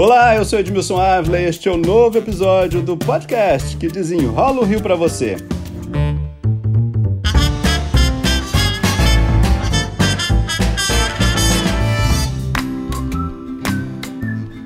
Olá, eu sou Edmilson Ávila e este é o um novo episódio do podcast que desenrola o Rio para você.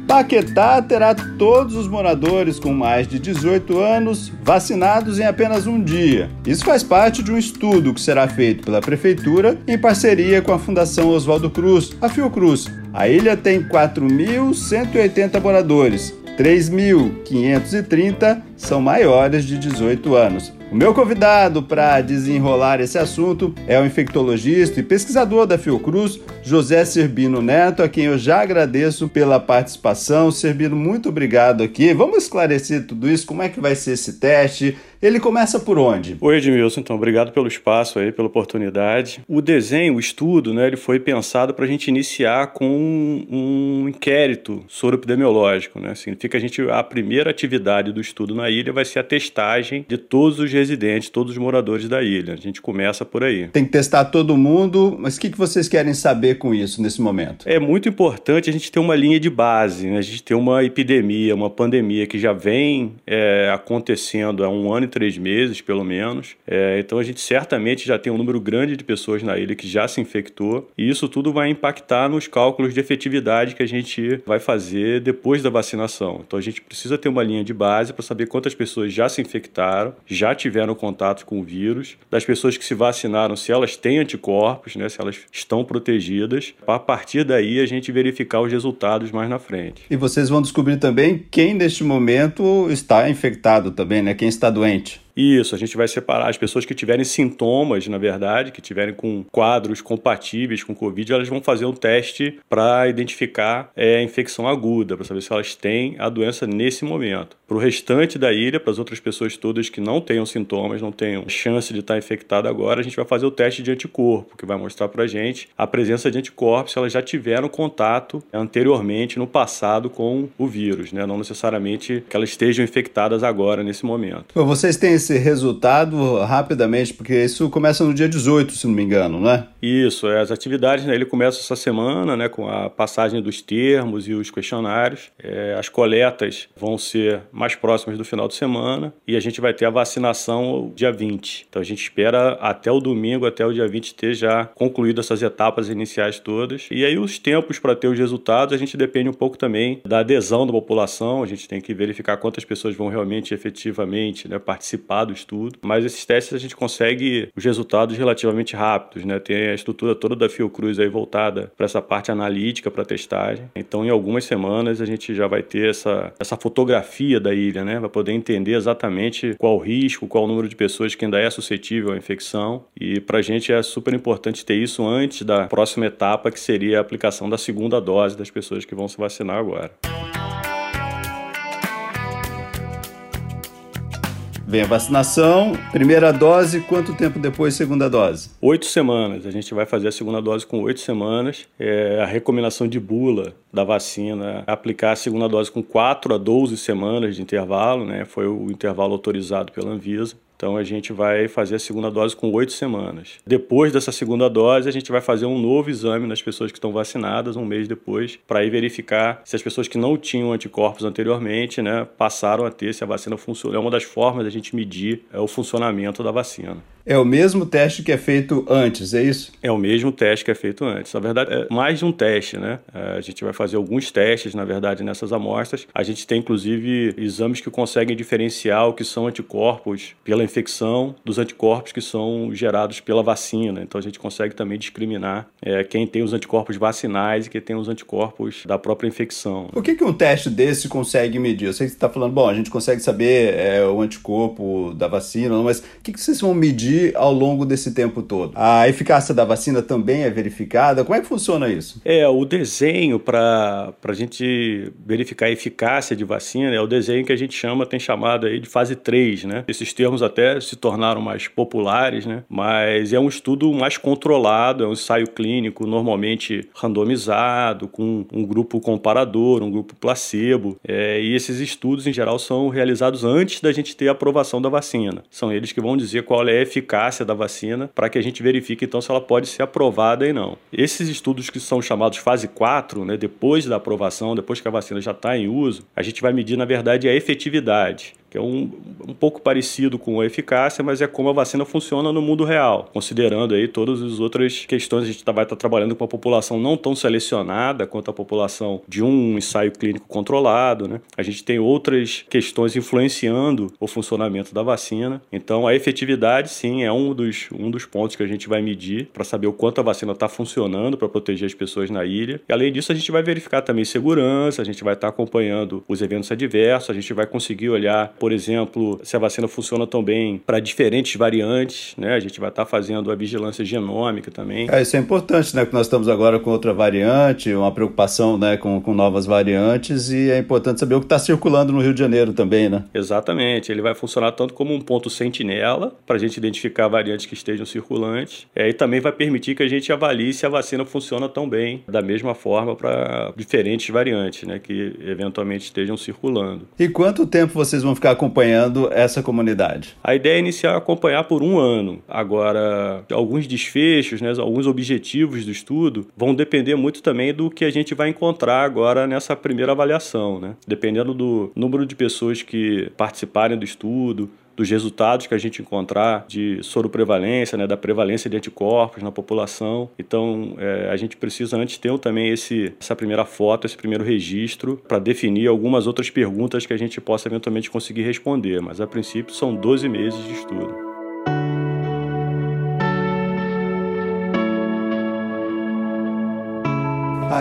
Paquetá terá todos os moradores com mais de 18 anos vacinados em apenas um dia. Isso faz parte de um estudo que será feito pela Prefeitura em parceria com a Fundação Oswaldo Cruz, a Fiocruz. A ilha tem 4.180 moradores, 3.530 são maiores de 18 anos. O meu convidado para desenrolar esse assunto é o infectologista e pesquisador da Fiocruz, José Serbino Neto, a quem eu já agradeço pela participação. Serbino, muito obrigado aqui. Vamos esclarecer tudo isso, como é que vai ser esse teste? Ele começa por onde? Oi, Edmilson. Então, obrigado pelo espaço aí, pela oportunidade. O desenho, o estudo, né, ele foi pensado para a gente iniciar com um, um inquérito soroepidemiológico, né? Significa que a gente a primeira atividade do estudo na ilha vai ser a testagem de todos os residentes, todos os moradores da ilha. A gente começa por aí. Tem que testar todo mundo, mas o que, que vocês querem saber com isso nesse momento? É muito importante a gente ter uma linha de base, né? a gente ter uma epidemia, uma pandemia que já vem é, acontecendo há um ano e três meses, pelo menos. É, então a gente certamente já tem um número grande de pessoas na ilha que já se infectou e isso tudo vai impactar nos cálculos de efetividade que a gente vai fazer depois da vacinação. Então a gente precisa ter uma linha de base para saber quantas pessoas já se infectaram, já tiveram contato com o vírus, das pessoas que se vacinaram, se elas têm anticorpos, né, se elas estão protegidas. A partir daí, a gente verificar os resultados mais na frente. E vocês vão descobrir também quem neste momento está infectado também, né? Quem está doente. change Isso, a gente vai separar as pessoas que tiverem sintomas, na verdade, que tiverem com quadros compatíveis com Covid, elas vão fazer um teste para identificar é, a infecção aguda, para saber se elas têm a doença nesse momento. Para o restante da ilha, para as outras pessoas todas que não tenham sintomas, não tenham chance de estar infectada agora, a gente vai fazer o teste de anticorpo, que vai mostrar para a gente a presença de anticorpos se elas já tiveram contato anteriormente, no passado, com o vírus, né? não necessariamente que elas estejam infectadas agora, nesse momento. Vocês têm esse resultado rapidamente, porque isso começa no dia 18, se não me engano, né? Isso, é, as atividades né, ele começa essa semana, né, com a passagem dos termos e os questionários. É, as coletas vão ser mais próximas do final de semana e a gente vai ter a vacinação dia 20. Então a gente espera até o domingo, até o dia 20, ter já concluído essas etapas iniciais todas. E aí os tempos para ter os resultados, a gente depende um pouco também da adesão da população, a gente tem que verificar quantas pessoas vão realmente efetivamente né, participar do estudo, mas esses testes a gente consegue os resultados relativamente rápidos, né? Tem a estrutura toda da Fiocruz aí voltada para essa parte analítica, para testagem. Então, em algumas semanas a gente já vai ter essa, essa fotografia da ilha, né? Vai poder entender exatamente qual o risco, qual o número de pessoas que ainda é suscetível à infecção. E para a gente é super importante ter isso antes da próxima etapa, que seria a aplicação da segunda dose das pessoas que vão se vacinar agora. Vem a vacinação, primeira dose, quanto tempo depois segunda dose? Oito semanas. A gente vai fazer a segunda dose com oito semanas. É a recomendação de bula da vacina aplicar a segunda dose com 4 a 12 semanas de intervalo, né? Foi o intervalo autorizado pela Anvisa. Então a gente vai fazer a segunda dose com oito semanas. Depois dessa segunda dose, a gente vai fazer um novo exame nas pessoas que estão vacinadas, um mês depois, para ir verificar se as pessoas que não tinham anticorpos anteriormente, né, passaram a ter, se a vacina funciona. É uma das formas da gente medir é, o funcionamento da vacina. É o mesmo teste que é feito antes, é isso? É o mesmo teste que é feito antes. Na verdade, é mais de um teste, né? É, a gente vai fazer alguns testes, na verdade, nessas amostras. A gente tem, inclusive, exames que conseguem diferenciar o que são anticorpos pela infecção dos anticorpos que são gerados pela vacina. Então, a gente consegue também discriminar é, quem tem os anticorpos vacinais e quem tem os anticorpos da própria infecção. O que, que um teste desse consegue medir? Eu sei que você está falando, bom, a gente consegue saber é, o anticorpo da vacina, mas o que, que vocês vão medir? Ao longo desse tempo todo? A eficácia da vacina também é verificada? Como é que funciona isso? É, o desenho para a gente verificar a eficácia de vacina é o desenho que a gente chama, tem chamado aí de fase 3, né? Esses termos até se tornaram mais populares, né? Mas é um estudo mais controlado, é um ensaio clínico normalmente randomizado, com um grupo comparador, um grupo placebo. É, e esses estudos, em geral, são realizados antes da gente ter a aprovação da vacina. São eles que vão dizer qual é a eficácia eficácia da vacina para que a gente verifique então se ela pode ser aprovada ou não. Esses estudos que são chamados fase 4, né, depois da aprovação, depois que a vacina já está em uso, a gente vai medir na verdade a efetividade que é um, um pouco parecido com a eficácia, mas é como a vacina funciona no mundo real, considerando aí todas as outras questões. A gente tá, vai estar tá trabalhando com uma população não tão selecionada quanto a população de um ensaio clínico controlado, né? A gente tem outras questões influenciando o funcionamento da vacina. Então, a efetividade, sim, é um dos, um dos pontos que a gente vai medir para saber o quanto a vacina está funcionando para proteger as pessoas na ilha. E, além disso, a gente vai verificar também segurança, a gente vai estar tá acompanhando os eventos adversos, a gente vai conseguir olhar por exemplo, se a vacina funciona tão bem para diferentes variantes, né? A gente vai estar tá fazendo a vigilância genômica também. É, isso é importante, né? Porque nós estamos agora com outra variante, uma preocupação né, com, com novas variantes e é importante saber o que está circulando no Rio de Janeiro também, né? Exatamente. Ele vai funcionar tanto como um ponto sentinela para a gente identificar variantes que estejam circulantes é, e também vai permitir que a gente avalie se a vacina funciona tão bem da mesma forma para diferentes variantes, né? Que eventualmente estejam circulando. E quanto tempo vocês vão ficar acompanhando essa comunidade? A ideia é iniciar acompanhar por um ano. Agora, alguns desfechos, né, alguns objetivos do estudo vão depender muito também do que a gente vai encontrar agora nessa primeira avaliação. Né? Dependendo do número de pessoas que participarem do estudo, dos resultados que a gente encontrar de soroprevalência, né, da prevalência de anticorpos na população. Então, é, a gente precisa antes ter também esse, essa primeira foto, esse primeiro registro, para definir algumas outras perguntas que a gente possa eventualmente conseguir responder. Mas, a princípio, são 12 meses de estudo.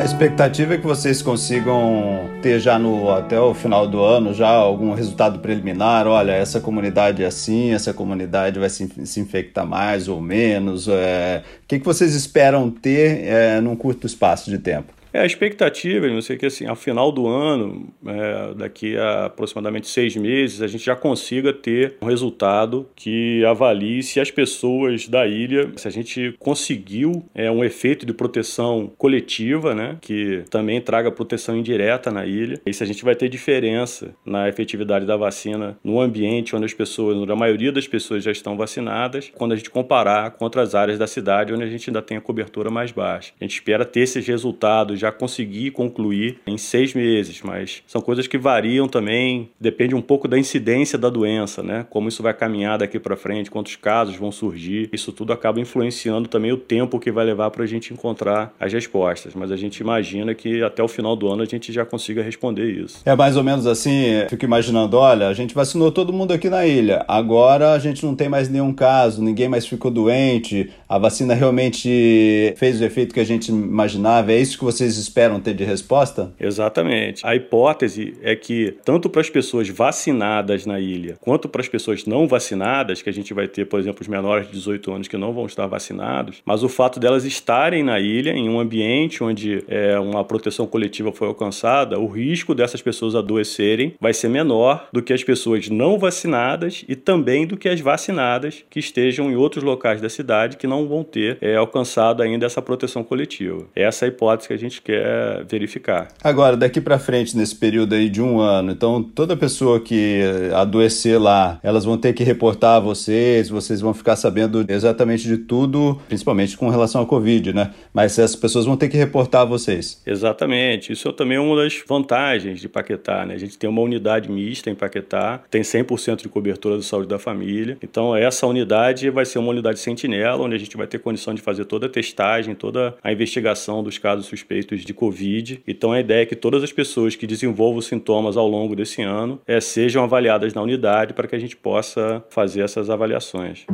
A expectativa é que vocês consigam ter já no até o final do ano já algum resultado preliminar. Olha, essa comunidade é assim, essa comunidade vai se, se infectar mais ou menos. É... O que, que vocês esperam ter é, num curto espaço de tempo? É, a expectativa, não sei que assim, ao final do ano, é, daqui a aproximadamente seis meses, a gente já consiga ter um resultado que avalie se as pessoas da ilha, se a gente conseguiu é, um efeito de proteção coletiva, né, que também traga proteção indireta na ilha, e se a gente vai ter diferença na efetividade da vacina no ambiente onde as pessoas, onde a maioria das pessoas já estão vacinadas, quando a gente comparar com outras áreas da cidade onde a gente ainda tem a cobertura mais baixa. A gente espera ter esses resultados já consegui concluir em seis meses, mas são coisas que variam também, depende um pouco da incidência da doença, né? Como isso vai caminhar daqui para frente, quantos casos vão surgir, isso tudo acaba influenciando também o tempo que vai levar para a gente encontrar as respostas, mas a gente imagina que até o final do ano a gente já consiga responder isso. É mais ou menos assim, fico imaginando, olha, a gente vacinou todo mundo aqui na ilha, agora a gente não tem mais nenhum caso, ninguém mais ficou doente, a vacina realmente fez o efeito que a gente imaginava, é isso que vocês esperam ter de resposta? Exatamente. A hipótese é que, tanto para as pessoas vacinadas na ilha, quanto para as pessoas não vacinadas, que a gente vai ter, por exemplo, os menores de 18 anos que não vão estar vacinados, mas o fato delas estarem na ilha, em um ambiente onde é, uma proteção coletiva foi alcançada, o risco dessas pessoas adoecerem vai ser menor do que as pessoas não vacinadas e também do que as vacinadas que estejam em outros locais da cidade que não vão ter é, alcançado ainda essa proteção coletiva. Essa é a hipótese que a gente quer verificar. Agora, daqui para frente, nesse período aí de um ano, então toda pessoa que adoecer lá, elas vão ter que reportar a vocês, vocês vão ficar sabendo exatamente de tudo, principalmente com relação à Covid, né? Mas essas pessoas vão ter que reportar a vocês. Exatamente. Isso é também uma das vantagens de Paquetá, né? A gente tem uma unidade mista em Paquetá, tem 100% de cobertura da saúde da família. Então, essa unidade vai ser uma unidade sentinela, onde a gente vai ter condição de fazer toda a testagem, toda a investigação dos casos suspeitos de Covid. Então a ideia é que todas as pessoas que desenvolvam sintomas ao longo desse ano é, sejam avaliadas na unidade para que a gente possa fazer essas avaliações.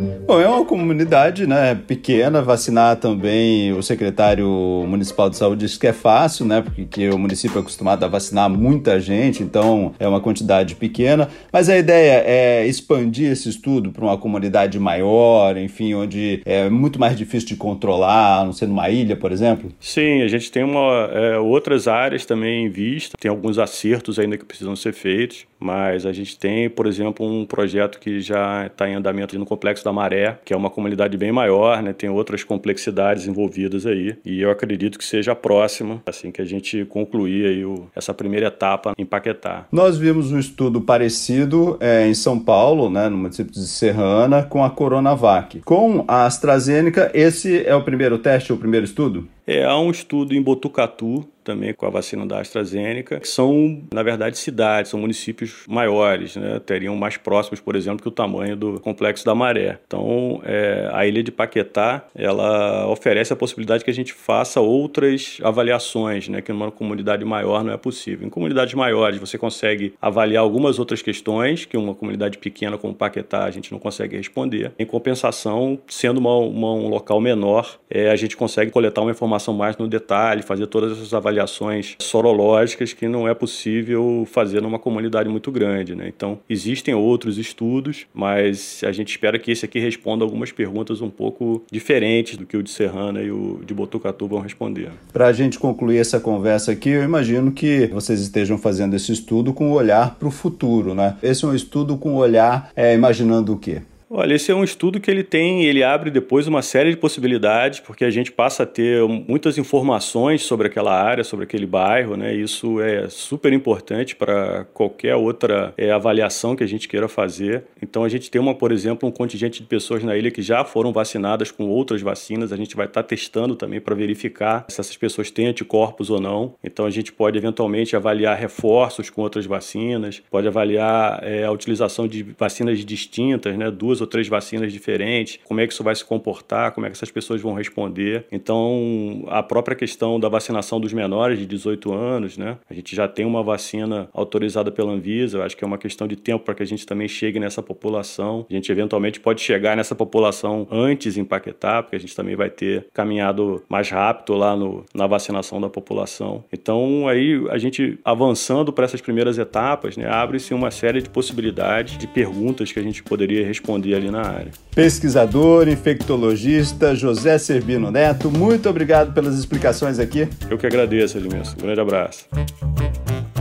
Bom, é uma comunidade né, pequena, vacinar também o secretário municipal de saúde disse que é fácil, né? Porque o município é acostumado a vacinar muita gente, então é uma quantidade pequena. Mas a ideia é expandir esse estudo para uma comunidade maior, enfim, onde é muito mais difícil de controlar, não ser numa ilha, por exemplo? Sim, a gente tem uma, é, outras áreas também em vista, tem alguns acertos ainda que precisam ser feitos, mas a gente tem, por exemplo, um projeto que já está em andamento no Complexo da Maré que é uma comunidade bem maior, né? Tem outras complexidades envolvidas aí. E eu acredito que seja próxima, assim que a gente concluir aí o, essa primeira etapa em Paquetá. Nós vimos um estudo parecido é, em São Paulo, né, no município de Serrana, com a Coronavac. Com a AstraZeneca, esse é o primeiro teste, o primeiro estudo? É, há um estudo em Botucatu, também com a vacina da AstraZeneca, que são, na verdade, cidades, são municípios maiores, né? teriam mais próximos, por exemplo, que o tamanho do Complexo da Maré. Então, é, a ilha de Paquetá, ela oferece a possibilidade que a gente faça outras avaliações, né? que numa comunidade maior não é possível. Em comunidades maiores, você consegue avaliar algumas outras questões que uma comunidade pequena como Paquetá a gente não consegue responder. Em compensação, sendo uma, uma, um local menor, é, a gente consegue coletar uma informação informação mais no detalhe, fazer todas essas avaliações sorológicas que não é possível fazer numa comunidade muito grande. Né? Então, existem outros estudos, mas a gente espera que esse aqui responda algumas perguntas um pouco diferentes do que o de Serrana e o de Botucatu vão responder. Para a gente concluir essa conversa aqui, eu imagino que vocês estejam fazendo esse estudo com o olhar para o futuro. Né? Esse é um estudo com o olhar é, imaginando o quê? Olha, esse é um estudo que ele tem, ele abre depois uma série de possibilidades, porque a gente passa a ter muitas informações sobre aquela área, sobre aquele bairro, né? Isso é super importante para qualquer outra é, avaliação que a gente queira fazer. Então a gente tem uma, por exemplo, um contingente de pessoas na ilha que já foram vacinadas com outras vacinas. A gente vai estar tá testando também para verificar se essas pessoas têm anticorpos ou não. Então a gente pode eventualmente avaliar reforços com outras vacinas, pode avaliar é, a utilização de vacinas distintas, né? Duas ou três vacinas diferentes, como é que isso vai se comportar, como é que essas pessoas vão responder. Então, a própria questão da vacinação dos menores de 18 anos, né? A gente já tem uma vacina autorizada pela Anvisa, eu acho que é uma questão de tempo para que a gente também chegue nessa população. A gente eventualmente pode chegar nessa população antes empaquetar, porque a gente também vai ter caminhado mais rápido lá no, na vacinação da população. Então, aí a gente avançando para essas primeiras etapas, né, abre-se uma série de possibilidades, de perguntas que a gente poderia responder ali na área. Pesquisador, infectologista José Serbino Neto, muito obrigado pelas explicações aqui. Eu que agradeço, Edmilson. Um grande abraço.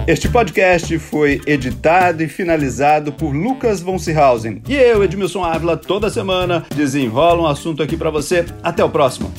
Este podcast foi editado e finalizado por Lucas von Seehausen. E eu, Edmilson Ávila, toda semana desenrola um assunto aqui para você. Até o próximo.